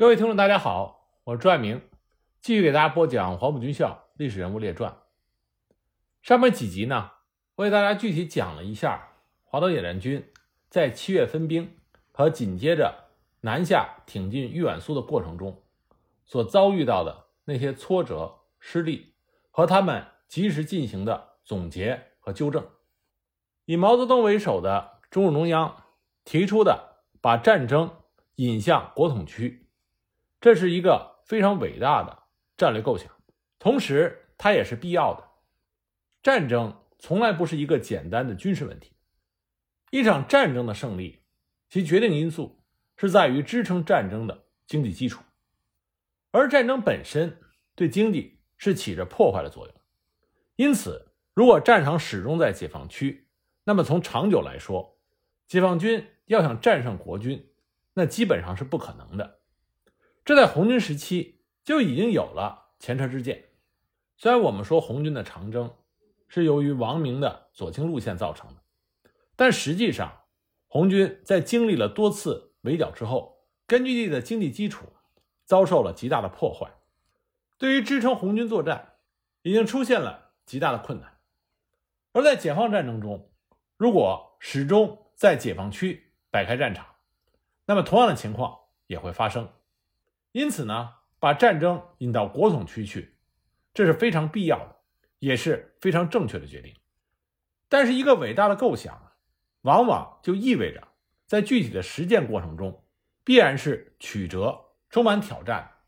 各位听众，大家好，我是朱爱明，继续给大家播讲《黄埔军校历史人物列传》。上面几集呢，我给大家具体讲了一下华东野战军在七月分兵和紧接着南下挺进豫皖苏的过程中所遭遇到的那些挫折、失利，和他们及时进行的总结和纠正。以毛泽东为首的中共中央提出的把战争引向国统区。这是一个非常伟大的战略构想，同时它也是必要的。战争从来不是一个简单的军事问题，一场战争的胜利，其决定因素是在于支撑战争的经济基础，而战争本身对经济是起着破坏的作用。因此，如果战场始终在解放区，那么从长久来说，解放军要想战胜国军，那基本上是不可能的。这在红军时期就已经有了前车之鉴。虽然我们说红军的长征是由于王明的左倾路线造成的，但实际上，红军在经历了多次围剿之后，根据地的经济基础遭受了极大的破坏，对于支撑红军作战已经出现了极大的困难。而在解放战争中，如果始终在解放区摆开战场，那么同样的情况也会发生。因此呢，把战争引到国统区去，这是非常必要的，也是非常正确的决定。但是，一个伟大的构想，往往就意味着在具体的实践过程中，必然是曲折、充满挑战。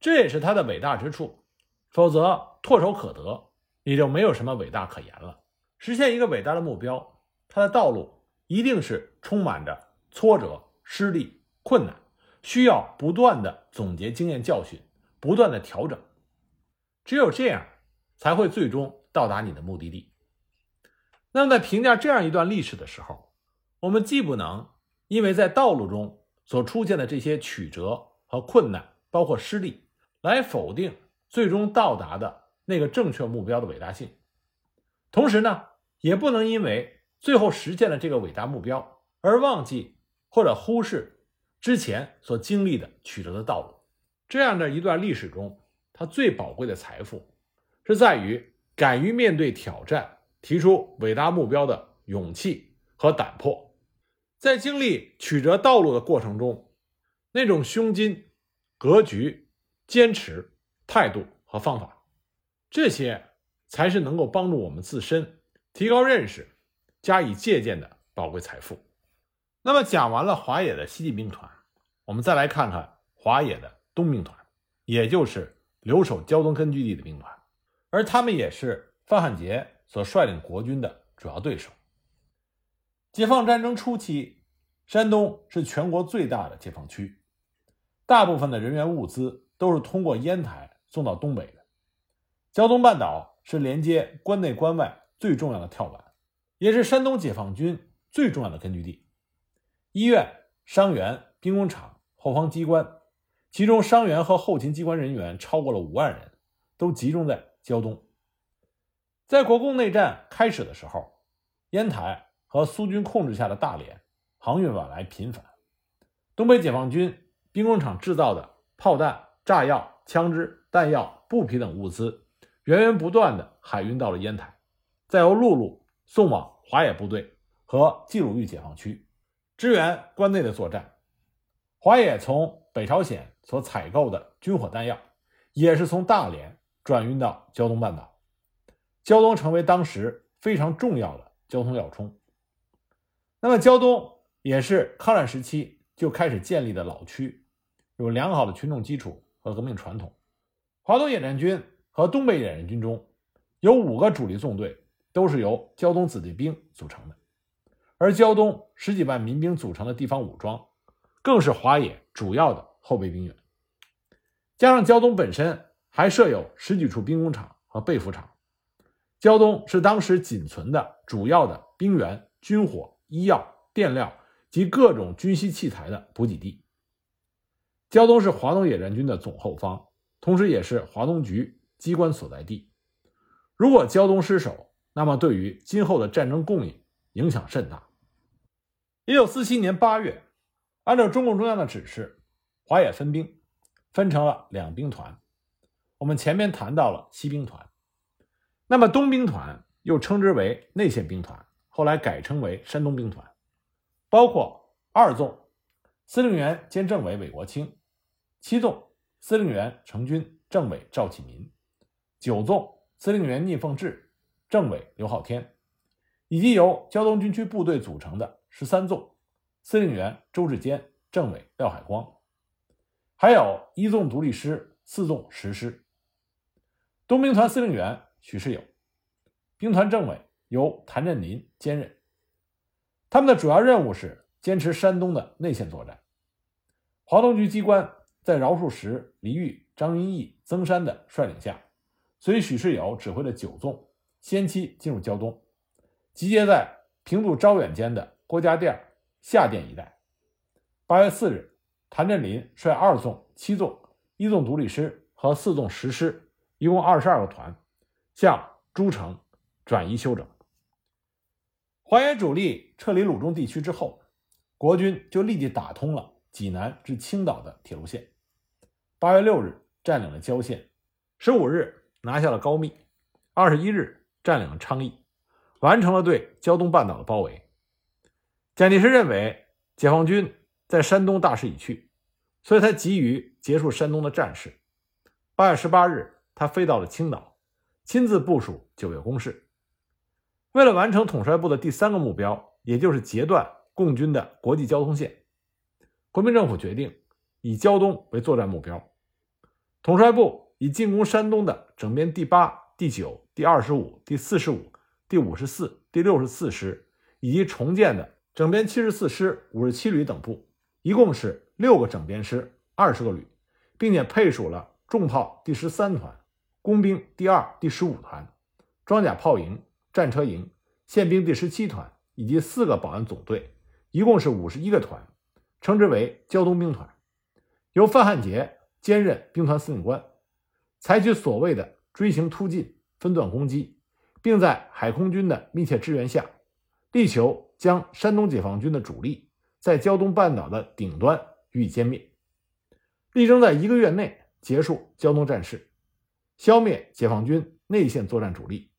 这也是它的伟大之处。否则，唾手可得，也就没有什么伟大可言了。实现一个伟大的目标，它的道路一定是充满着挫折、失利、困难。需要不断的总结经验教训，不断的调整，只有这样，才会最终到达你的目的地。那么，在评价这样一段历史的时候，我们既不能因为在道路中所出现的这些曲折和困难，包括失利，来否定最终到达的那个正确目标的伟大性，同时呢，也不能因为最后实现了这个伟大目标而忘记或者忽视。之前所经历的曲折的道路，这样的一段历史中，它最宝贵的财富，是在于敢于面对挑战、提出伟大目标的勇气和胆魄。在经历曲折道路的过程中，那种胸襟、格局、坚持、态度和方法，这些才是能够帮助我们自身提高认识、加以借鉴的宝贵财富。那么讲完了华野的西进兵团，我们再来看看华野的东兵团，也就是留守胶东根据地的兵团，而他们也是范汉杰所率领国军的主要对手。解放战争初期，山东是全国最大的解放区，大部分的人员物资都是通过烟台送到东北的。胶东半岛是连接关内关外最重要的跳板，也是山东解放军最重要的根据地。医院、伤员、兵工厂、后方机关，其中伤员和后勤机关人员超过了五万人，都集中在胶东。在国共内战开始的时候，烟台和苏军控制下的大连航运往来频繁，东北解放军兵工厂制造的炮弹、炸药、枪支、弹药、布匹等物资，源源不断的海运到了烟台，再由陆路送往华野部队和冀鲁豫解放区。支援关内的作战，华野从北朝鲜所采购的军火弹药，也是从大连转运到胶东半岛，胶东成为当时非常重要的交通要冲。那么，胶东也是抗战时期就开始建立的老区，有良好的群众基础和革命传统。华东野战军和东北野战军中有五个主力纵队，都是由胶东子弟兵组成的。而胶东十几万民兵组成的地方武装，更是华野主要的后备兵源。加上胶东本身还设有十几处兵工厂和被服厂，胶东是当时仅存的主要的兵源、军火、医药、电料及各种军需器材的补给地。胶东是华东野战军的总后方，同时也是华东局机关所在地。如果胶东失守，那么对于今后的战争供应影响甚大。一九四七年八月，按照中共中央的指示，华野分兵，分成了两兵团。我们前面谈到了西兵团，那么东兵团又称之为内线兵团，后来改称为山东兵团，包括二纵司令员兼政委韦国清，七纵司令员成军，政委赵启民，九纵司令员聂凤智，政委刘浩天，以及由胶东军区部队组成的十三纵，司令员周志坚，政委廖海光，还有一纵独立师、四纵十师。东兵团司令员许世友，兵团政委由谭震林兼任。他们的主要任务是坚持山东的内线作战。华东局机关在饶漱石、黎玉、张云逸、曾山的率领下，随许世友指挥的九纵先期进入胶东，集结在平度招远间的郭家店、下店一带。八月四日，谭震林率二纵、七纵、一纵独立师和四纵十师，一共二十二个团，向诸城转移休整。淮原主力撤离鲁中地区之后，国军就立即打通了。济南至青岛的铁路线，八月六日占领了郊县，十五日拿下了高密，二十一日占领了昌邑，完成了对胶东半岛的包围。蒋介石认为解放军在山东大势已去，所以他急于结束山东的战事。八月十八日，他飞到了青岛，亲自部署九月攻势。为了完成统帅部的第三个目标，也就是截断共军的国际交通线。国民政府决定以胶东为作战目标，统帅部以进攻山东的整编第八、第九、第二十五、第四十五、第五十四、第六十四师，以及重建的整编七十四师、五十七旅等部，一共是六个整编师、二十个旅，并且配属了重炮第十三团、工兵第二、第十五团、装甲炮营、战车营、宪兵第十七团以及四个保安总队，一共是五十一个团。称之为胶东兵团，由范汉杰兼任兵团司令官，采取所谓的锥形突进、分段攻击，并在海空军的密切支援下，力求将山东解放军的主力在胶东半岛的顶端予以歼灭，力争在一个月内结束胶东战事，消灭解放军内线作战主力，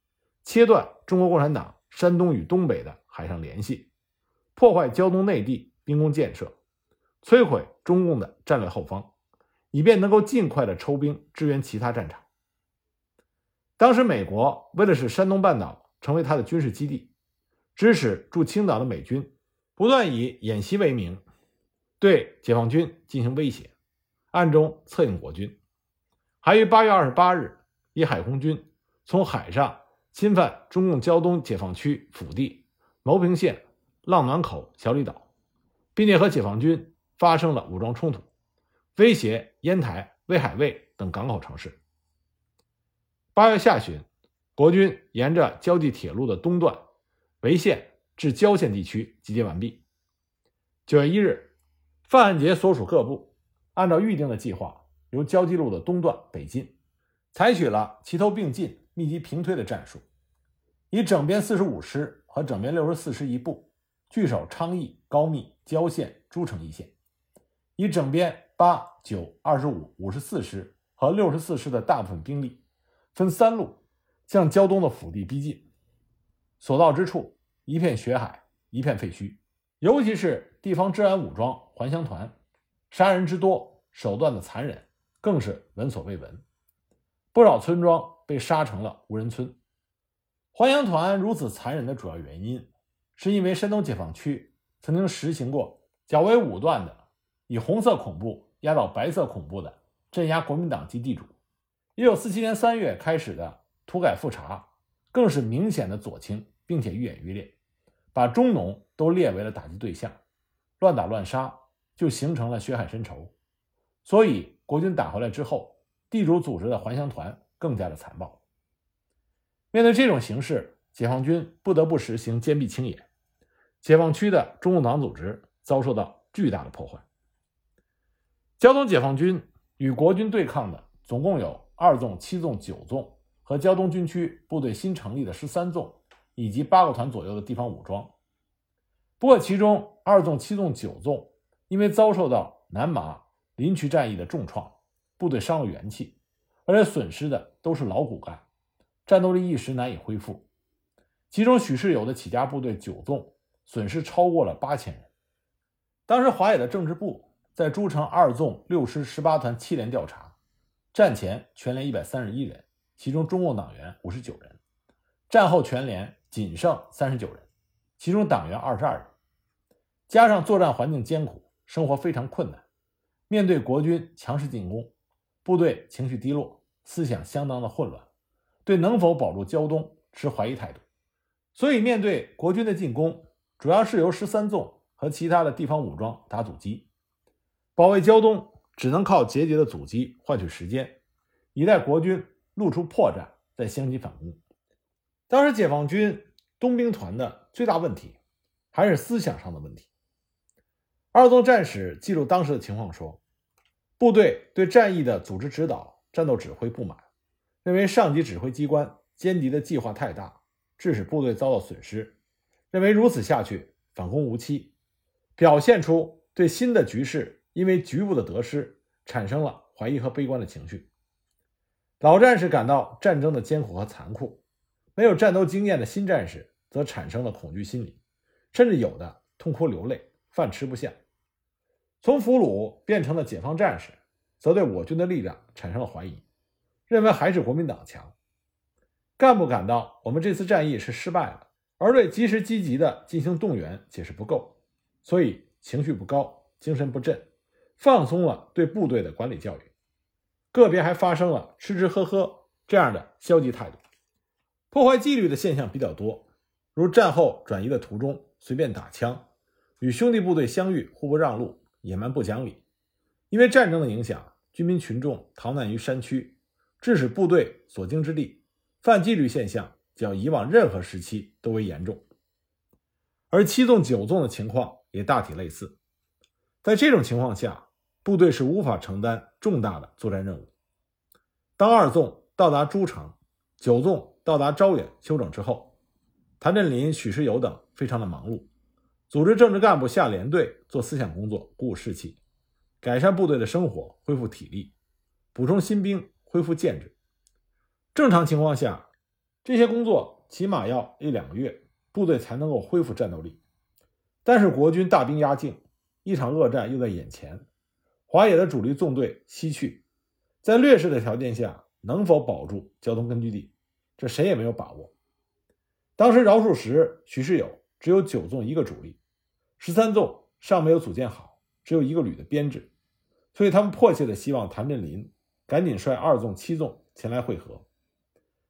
切断中国共产党山东与东北的海上联系，破坏胶东内地兵工建设。摧毁中共的战略后方，以便能够尽快的抽兵支援其他战场。当时，美国为了使山东半岛成为他的军事基地，指使驻青岛的美军不断以演习为名对解放军进行威胁，暗中策应国军，还于八月二十八日以海空军从海上侵犯中共胶东解放区腹地牟平县浪暖口小李岛，并且和解放军。发生了武装冲突，威胁烟台、威海卫等港口城市。八月下旬，国军沿着胶济铁路的东段潍县至胶县地区集结完毕。九月一日，范汉杰所属各部按照预定的计划，由胶济路的东段北进，采取了齐头并进、密集平推的战术，以整编四十五师和整编六十四师一部据守昌邑、高密、胶县、诸城一线。以整编八、九、二十五、五十四师和六十四师的大部分兵力，分三路向胶东的腹地逼近。所到之处，一片血海，一片废墟。尤其是地方治安武装还乡团，杀人之多，手段的残忍，更是闻所未闻。不少村庄被杀成了无人村。还乡团如此残忍的主要原因，是因为山东解放区曾经实行过较为武断的。以红色恐怖压倒白色恐怖的镇压国民党及地主。一九四七年三月开始的土改复查，更是明显的左倾，并且愈演愈烈，把中农都列为了打击对象，乱打乱杀，就形成了血海深仇。所以国军打回来之后，地主组织的还乡团更加的残暴。面对这种形势，解放军不得不实行坚壁清野，解放区的中共党组织遭受到巨大的破坏。胶东解放军与国军对抗的总共有二纵、七纵、九纵和胶东军区部队新成立的十三纵，以及八个团左右的地方武装。不过，其中二纵、七纵、九纵因为遭受到南麻、林渠战役的重创，部队伤了元气，而且损失的都是老骨干，战斗力一时难以恢复。其中许世友的起家部队九纵损失超过了八千人。当时华野的政治部在诸城二纵六师十八团七连调查，战前全连一百三十一人，其中中共党员五十九人；战后全连仅剩三十九人，其中党员二十二人。加上作战环境艰苦，生活非常困难，面对国军强势进攻，部队情绪低落，思想相当的混乱，对能否保住胶东持怀疑态度。所以，面对国军的进攻，主要是由十三纵和其他的地方武装打阻击，保卫胶东只能靠节节的阻击换取时间，以待国军露出破绽再相机反攻。当时解放军东兵团的最大问题还是思想上的问题。二纵战史记录当时的情况说，部队对战役的组织指导、战斗指挥不满，认为上级指挥机关歼敌的计划太大，致使部队遭到损失，认为如此下去反攻无期，表现出对新的局势因为局部的得失产生了怀疑和悲观的情绪。老战士感到战争的艰苦和残酷，没有战斗经验的新战士则产生了恐惧心理，甚至有的痛哭流泪。饭吃不下，从俘虏变成了解放战士，则对我军的力量产生了怀疑，认为还是国民党强。干部感到我们这次战役是失败了，而对及时积极的进行动员解释不够，所以情绪不高，精神不振，放松了对部队的管理教育，个别还发生了吃吃喝喝这样的消极态度，破坏纪律的现象比较多，如战后转移的途中随便打枪。与兄弟部队相遇，互不让路，野蛮不讲理。因为战争的影响，军民群众逃难于山区，致使部队所经之地犯纪律现象较以往任何时期都为严重。而七纵九纵的情况也大体类似。在这种情况下，部队是无法承担重大的作战任务。当二纵到达诸城，九纵到达招远休整之后，谭震林、许世友等非常的忙碌。组织政治干部下连队做思想工作，鼓舞士气，改善部队的生活，恢复体力，补充新兵，恢复建制。正常情况下，这些工作起码要一两个月，部队才能够恢复战斗力。但是国军大兵压境，一场恶战又在眼前，华野的主力纵队西去，在劣势的条件下，能否保住交通根据地，这谁也没有把握。当时饶漱石、许世友只有九纵一个主力。十三纵尚没有组建好，只有一个旅的编制，所以他们迫切的希望谭震林赶紧率二纵、七纵前来会合。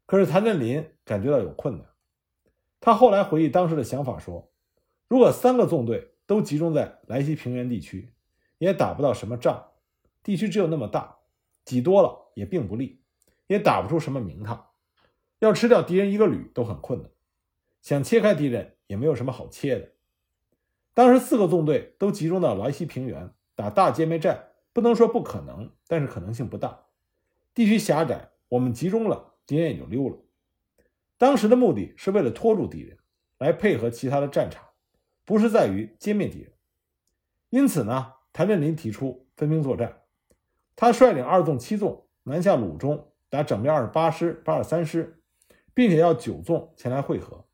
可是谭震林感觉到有困难，他后来回忆当时的想法说：“如果三个纵队都集中在莱西平原地区，也打不到什么仗。地区只有那么大，挤多了也并不利，也打不出什么名堂。要吃掉敌人一个旅都很困难，想切开敌人也没有什么好切的。”当时四个纵队都集中到莱西平原打大歼灭战，不能说不可能，但是可能性不大。地区狭窄，我们集中了，敌人也就溜了。当时的目的是为了拖住敌人，来配合其他的战场，不是在于歼灭敌人。因此呢，谭震林提出分兵作战，他率领二纵、七纵南下鲁中，打整编二十八师、八十三师，并且要九纵前来会合，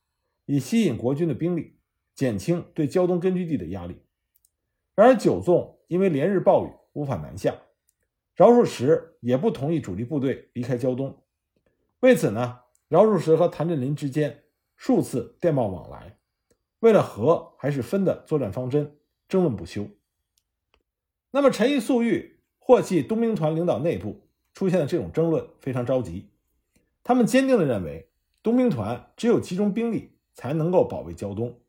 以吸引国军的兵力。减轻对胶东根据地的压力。然而九纵因为连日暴雨无法南下，饶漱石也不同意主力部队离开胶东。为此呢，饶漱石和谭震林之间数次电报往来，为了和还是分的作战方针争论不休。那么陈毅、粟裕、霍系东兵团领导内部出现了这种争论，非常着急。他们坚定地认为，东兵团只有集中兵力才能够保卫胶东。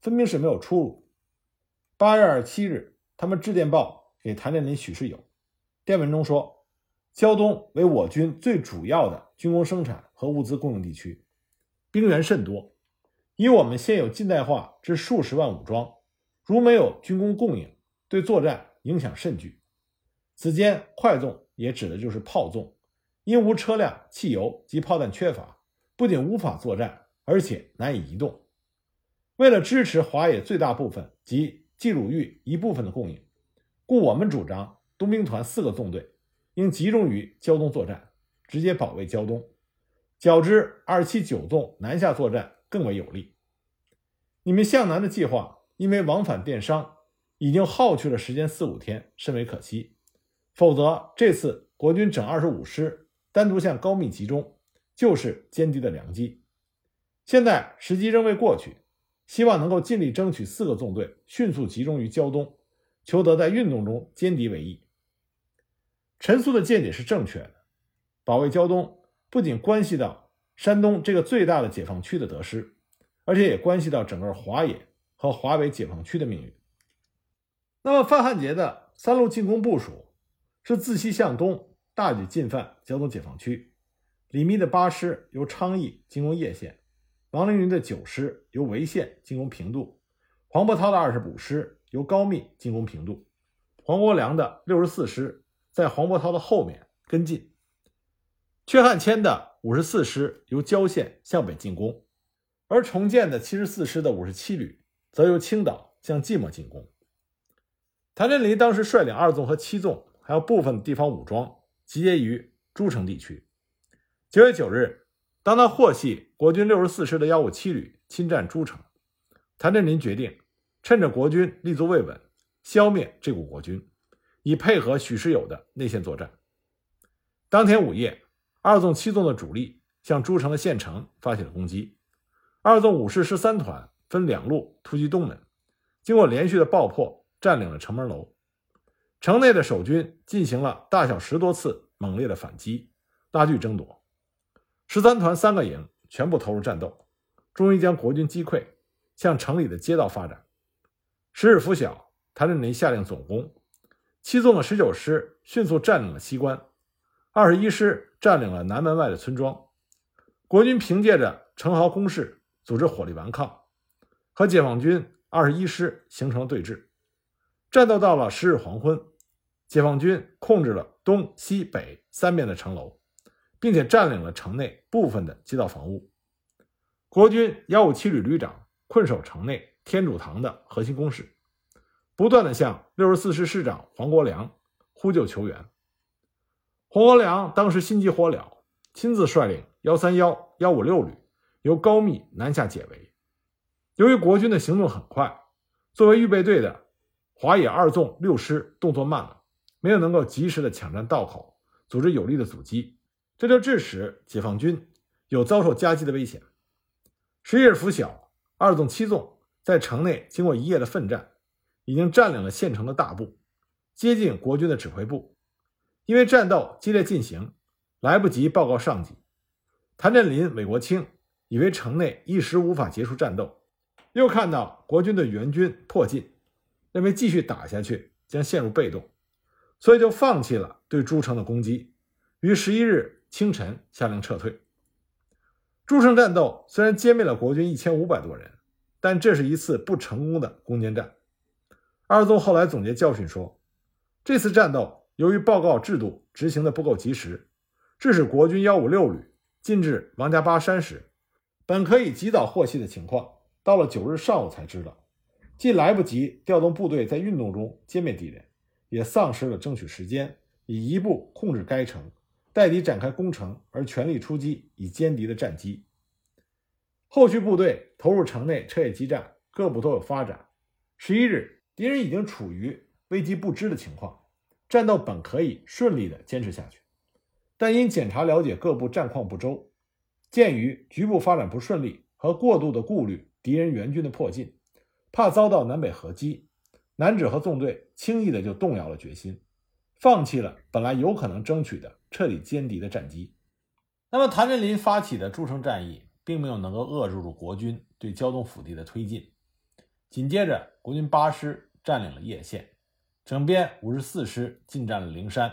分兵是没有出路。八月二十七日，他们致电报给谭震林、许世友，电文中说：“胶东为我军最主要的军工生产和物资供应地区，兵源甚多。以我们现有近代化之数十万武装，如没有军工供应，对作战影响甚巨。此间快纵也指的就是炮纵，因无车辆、汽油及炮弹缺乏，不仅无法作战，而且难以移动。”为了支持华野最大部分及冀鲁豫一部分的供应，故我们主张东兵团四个纵队应集中于胶东作战，直接保卫胶东，较之二七九纵南下作战更为有利。你们向南的计划，因为往返电商，已经耗去了时间四五天，甚为可惜。否则，这次国军整二十五师单独向高密集中，就是歼敌的良机。现在时机仍未过去，希望能够尽力争取四个纵队迅速集中于胶东，求得在运动中歼敌为宜。陈粟的见解是正确的，保卫胶东不仅关系到山东这个最大的解放区的得失，而且也关系到整个华野和华北解放区的命运。那么范汉杰的三路进攻部署是自西向东大举进犯胶东解放区，李密的八师由昌邑进攻叶县，王凌云的九师由潍县进攻平度，黄伯韬的二十五师由高密进攻平度，黄国梁的六十四师。在黄伯韬的后面跟进，阙汉骞的五十四师由郊县向北进攻，而重建的七十四师的五十七旅则由青岛向即墨进攻。谭震林当时率领二纵和七纵，还有部分地方武装集结于诸城地区。九月九日，当他获悉国军六十四师的幺五七旅侵占诸城，谭震林决定趁着国军立足未稳，消灭这股国军。以配合许世友的内线作战。当天午夜，二纵七纵的主力向诸城的县城发起了攻击。二纵五师十三团分两路突击东门，经过连续的爆破，占领了城门楼。城内的守军进行了大小十多次猛烈的反击，拉锯争夺。十三团三个营全部投入战斗，终于将国军击溃，向城里的街道发展。时日拂晓，谭震林下令总攻。七纵的十九师迅速占领了西关，二十一师占领了南门外的村庄。国军凭借着城壕攻势，组织火力顽抗，和解放军二十一师形成了对峙。战斗到了十日黄昏，解放军控制了东西北三面的城楼，并且占领了城内部分的街道房屋。国军幺五七旅旅长困守城内天主堂的核心工事。不断的向六十四师师长黄国梁呼救求援。黄国梁当时心急火燎，亲自率领幺三幺、幺五六旅由高密南下解围。由于国军的行动很快，作为预备队的华野二纵六师动作慢了，没有能够及时的抢占道口，组织有力的阻击，这就致使解放军有遭受夹击的危险。十一日拂晓，二纵七纵在城内经过一夜的奋战。已经占领了县城的大部，接近国军的指挥部。因为战斗激烈进行，来不及报告上级。谭震林、韦国清以为城内一时无法结束战斗，又看到国军的援军迫近，认为继续打下去将陷入被动，所以就放弃了对诸城的攻击，于十一日清晨下令撤退。诸城战斗虽然歼灭了国军一千五百多人，但这是一次不成功的攻坚战。二纵后来总结教训说，这次战斗由于报告制度执行的不够及时，致使国军幺五六旅进至王家坝山时，本可以及早获悉的情况，到了九日上午才知道，既来不及调动部队在运动中歼灭敌人，也丧失了争取时间以一步控制该城，待敌展开攻城而全力出击以歼敌的战机。后续部队投入城内彻夜激战，各部都有发展。十一日。敌人已经处于危机不知的情况，战斗本可以顺利的坚持下去，但因检查了解各部战况不周，鉴于局部发展不顺利和过度的顾虑敌人援军的迫近，怕遭到南北合击，南指和纵队轻易的就动摇了决心，放弃了本来有可能争取的彻底歼敌的战机。那么谭震林发起的诸城战役，并没有能够遏制住国军对胶东腹地的推进。紧接着，国军八师占领了叶县，整编五十四师进占了灵山。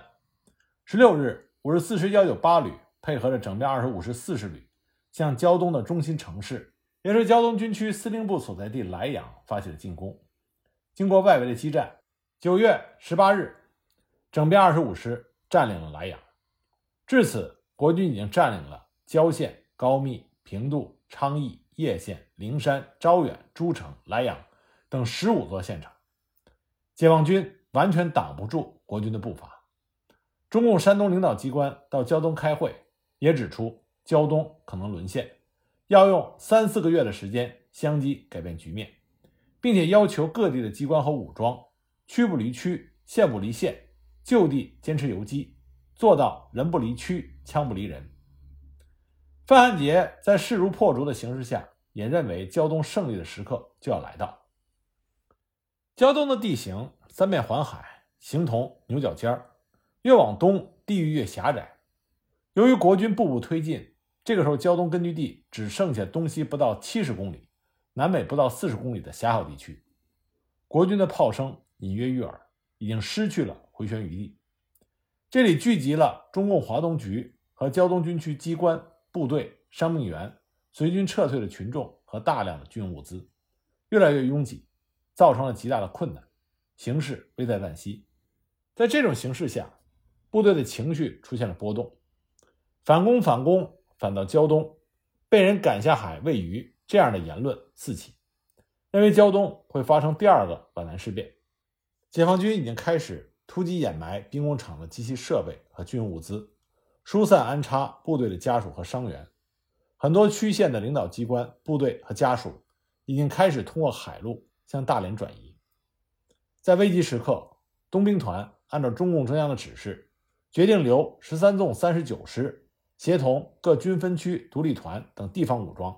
十六日，五十四师幺九八旅配合着整编二十五师四十旅，向胶东的中心城市，也是胶东军区司令部所在地莱阳发起了进攻。经过外围的激战，九月十八日，整编二十五师占领了莱阳。至此，国军已经占领了胶县、高密、平度、昌邑。叶县、灵山、招远、诸城、莱阳等十五座县城，解放军完全挡不住国军的步伐。中共山东领导机关到胶东开会，也指出胶东可能沦陷，要用三四个月的时间相机改变局面，并且要求各地的机关和武装区不离区、县不离县，就地坚持游击，做到人不离区、枪不离人。范汉杰在势如破竹的形势下，也认为胶东胜利的时刻就要来到。胶东的地形三面环海，形同牛角尖儿，越往东地域越狭窄。由于国军步步推进，这个时候胶东根据地只剩下东西不到七十公里、南北不到四十公里的狭小地区，国军的炮声隐约于耳，已经失去了回旋余地。这里聚集了中共华东局和胶东军区机关。部队、伤病员、随军撤退的群众和大量的军用物资，越来越拥挤，造成了极大的困难，形势危在旦夕。在这种形势下，部队的情绪出现了波动，反攻反攻反到胶东，被人赶下海喂鱼这样的言论四起，认为胶东会发生第二个皖南事变。解放军已经开始突击掩埋兵工厂的机器设备和军用物资。疏散安插部队的家属和伤员，很多区县的领导机关、部队和家属已经开始通过海路向大连转移。在危急时刻，东兵团按照中共中央的指示，决定留十三纵三十九师协同各军分区独立团等地方武装，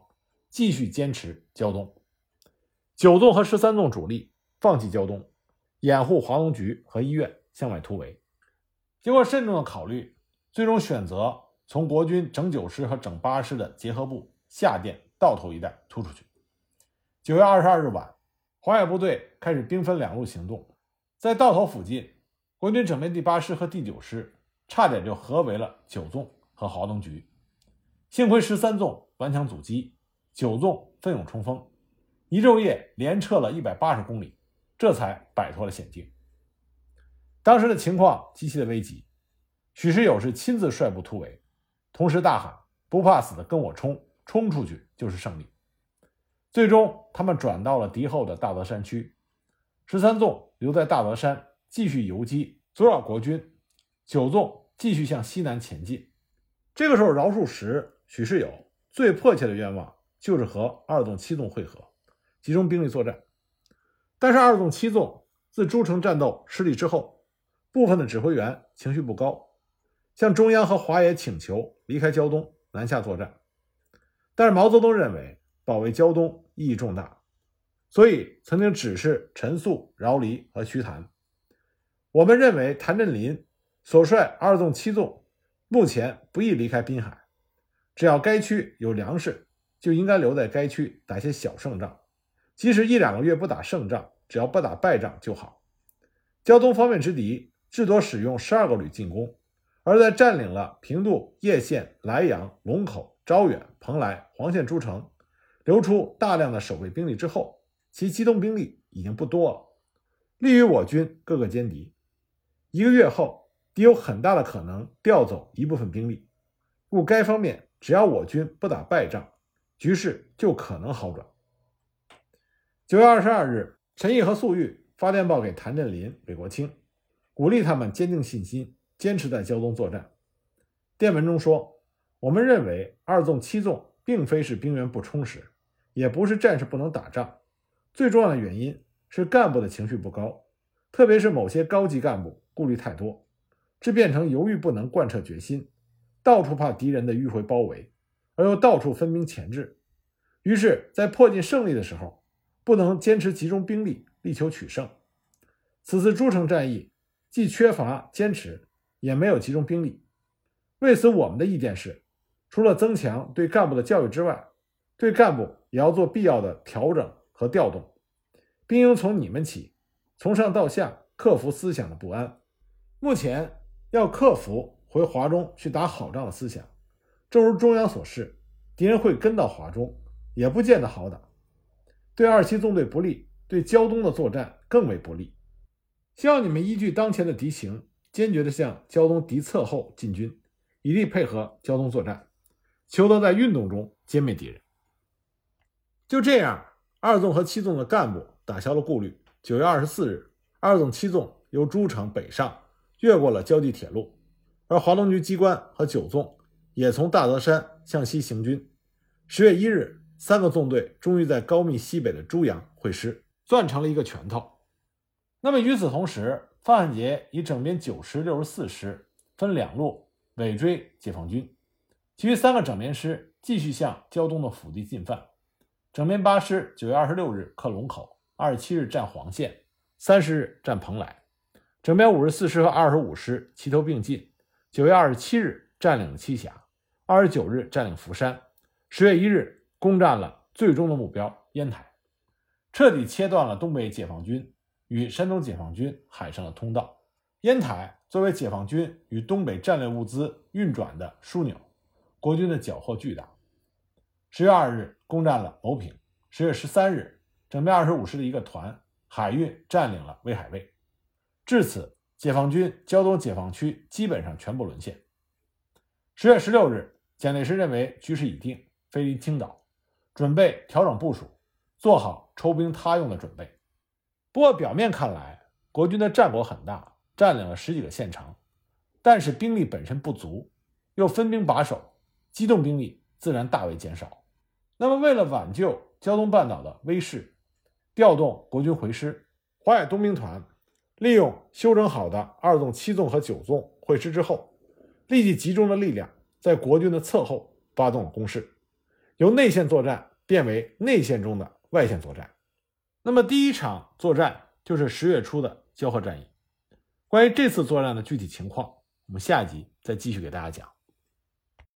继续坚持胶东。九纵和十三纵主力放弃胶东，掩护华东局和医院向外突围。经过慎重的考虑。最终选择从国军整九师和整八师的结合部下店道头一带突出去。九月二十二日晚，华野部队开始兵分两路行动，在道头附近，国军整编第八师和第九师差点就合围了九纵和华东局，幸亏十三纵顽强阻击，九纵奋勇冲锋，一昼夜连撤了一百八十公里，这才摆脱了险境。当时的情况极其的危急。许世友是亲自率部突围，同时大喊：“不怕死的跟我冲，冲出去就是胜利！”最终，他们转到了敌后的大德山区，十三纵留在大德山继续游击，阻扰国军；九纵继续向西南前进。这个时候，饶漱石、许世友最迫切的愿望就是和二纵、七纵会合，集中兵力作战。但是，二纵、七纵自诸城战斗失利之后，部分的指挥员情绪不高。向中央和华野请求离开胶东，南下作战。但是毛泽东认为保卫胶东意义重大，所以曾经指示陈粟、饶黎和徐谭：“我们认为谭震林所率二纵、七纵目前不宜离开滨海，只要该区有粮食，就应该留在该区打些小胜仗，即使一两个月不打胜仗，只要不打败仗就好。胶东方面之敌至多使用十二个旅进攻。”而在占领了平度、叶县、莱阳、龙口、招远、蓬莱、黄县诸城，留出大量的守备兵力之后，其机动兵力已经不多了，利于我军各个歼敌。一个月后，敌有很大的可能调走一部分兵力，故该方面只要我军不打败仗，局势就可能好转。九月二十二日，陈毅和粟裕发电报给谭震林、韦国清，鼓励他们坚定信心。坚持在胶东作战。电文中说：“我们认为二纵、七纵并非是兵源不充实，也不是战士不能打仗。最重要的原因是干部的情绪不高，特别是某些高级干部顾虑太多，这变成犹豫不能贯彻决心，到处怕敌人的迂回包围，而又到处分兵前置。于是，在迫近胜利的时候，不能坚持集中兵力力求取胜。此次诸城战役既缺乏坚持。”也没有集中兵力，为此，我们的意见是，除了增强对干部的教育之外，对干部也要做必要的调整和调动，并应从你们起，从上到下克服思想的不安。目前要克服回华中去打好仗的思想，正如中央所示，敌人会跟到华中，也不见得好打，对二七纵队不利，对胶东的作战更为不利。希望你们依据当前的敌情。坚决地向胶东敌侧后进军，以力配合胶东作战，求得在运动中歼灭敌人。就这样，二纵和七纵的干部打消了顾虑。九月二十四日，二纵七纵由诸城北上，越过了胶济铁路，而华东局机关和九纵也从大泽山向西行军。十月一日，三个纵队终于在高密西北的朱阳会师，攥成了一个拳头。那么与此同时，范汉杰以整编九师、六十四师分两路尾追解放军，其余三个整编师继续向胶东的腹地进犯。整编八师九月二十六日克龙口，二十七日占黄县，三十日占蓬莱。整编五十四师和二十五师齐头并进，九月二十七日占领了栖霞，二十九日占领福山，十月一日攻占了最终的目标烟台，彻底切断了东北解放军与山东解放军海上的通道。烟台作为解放军与东北战略物资运转的枢纽，国军的缴获巨大。十月二日攻占了牟平，十月十三日，整编二十五师的一个团海运占领了威海卫。至此，解放军胶东解放区基本上全部沦陷。十月十六日，蒋介石认为局势已定，飞离青岛，准备调整部署，做好抽兵他用的准备。不过，表面看来，国军的战果很大，占领了十几个县城，但是兵力本身不足，又分兵把守，机动兵力自然大为减少。那么，为了挽救胶东半岛的威势，调动国军回师，淮海东兵团。利用修整好的二纵、七纵和九纵会师之后，立即集中了力量，在国军的侧后发动了攻势，由内线作战变为内线中的外线作战。那么第一场作战就是十月初的交河战役。关于这次作战的具体情况，我们下一集再继续给大家讲。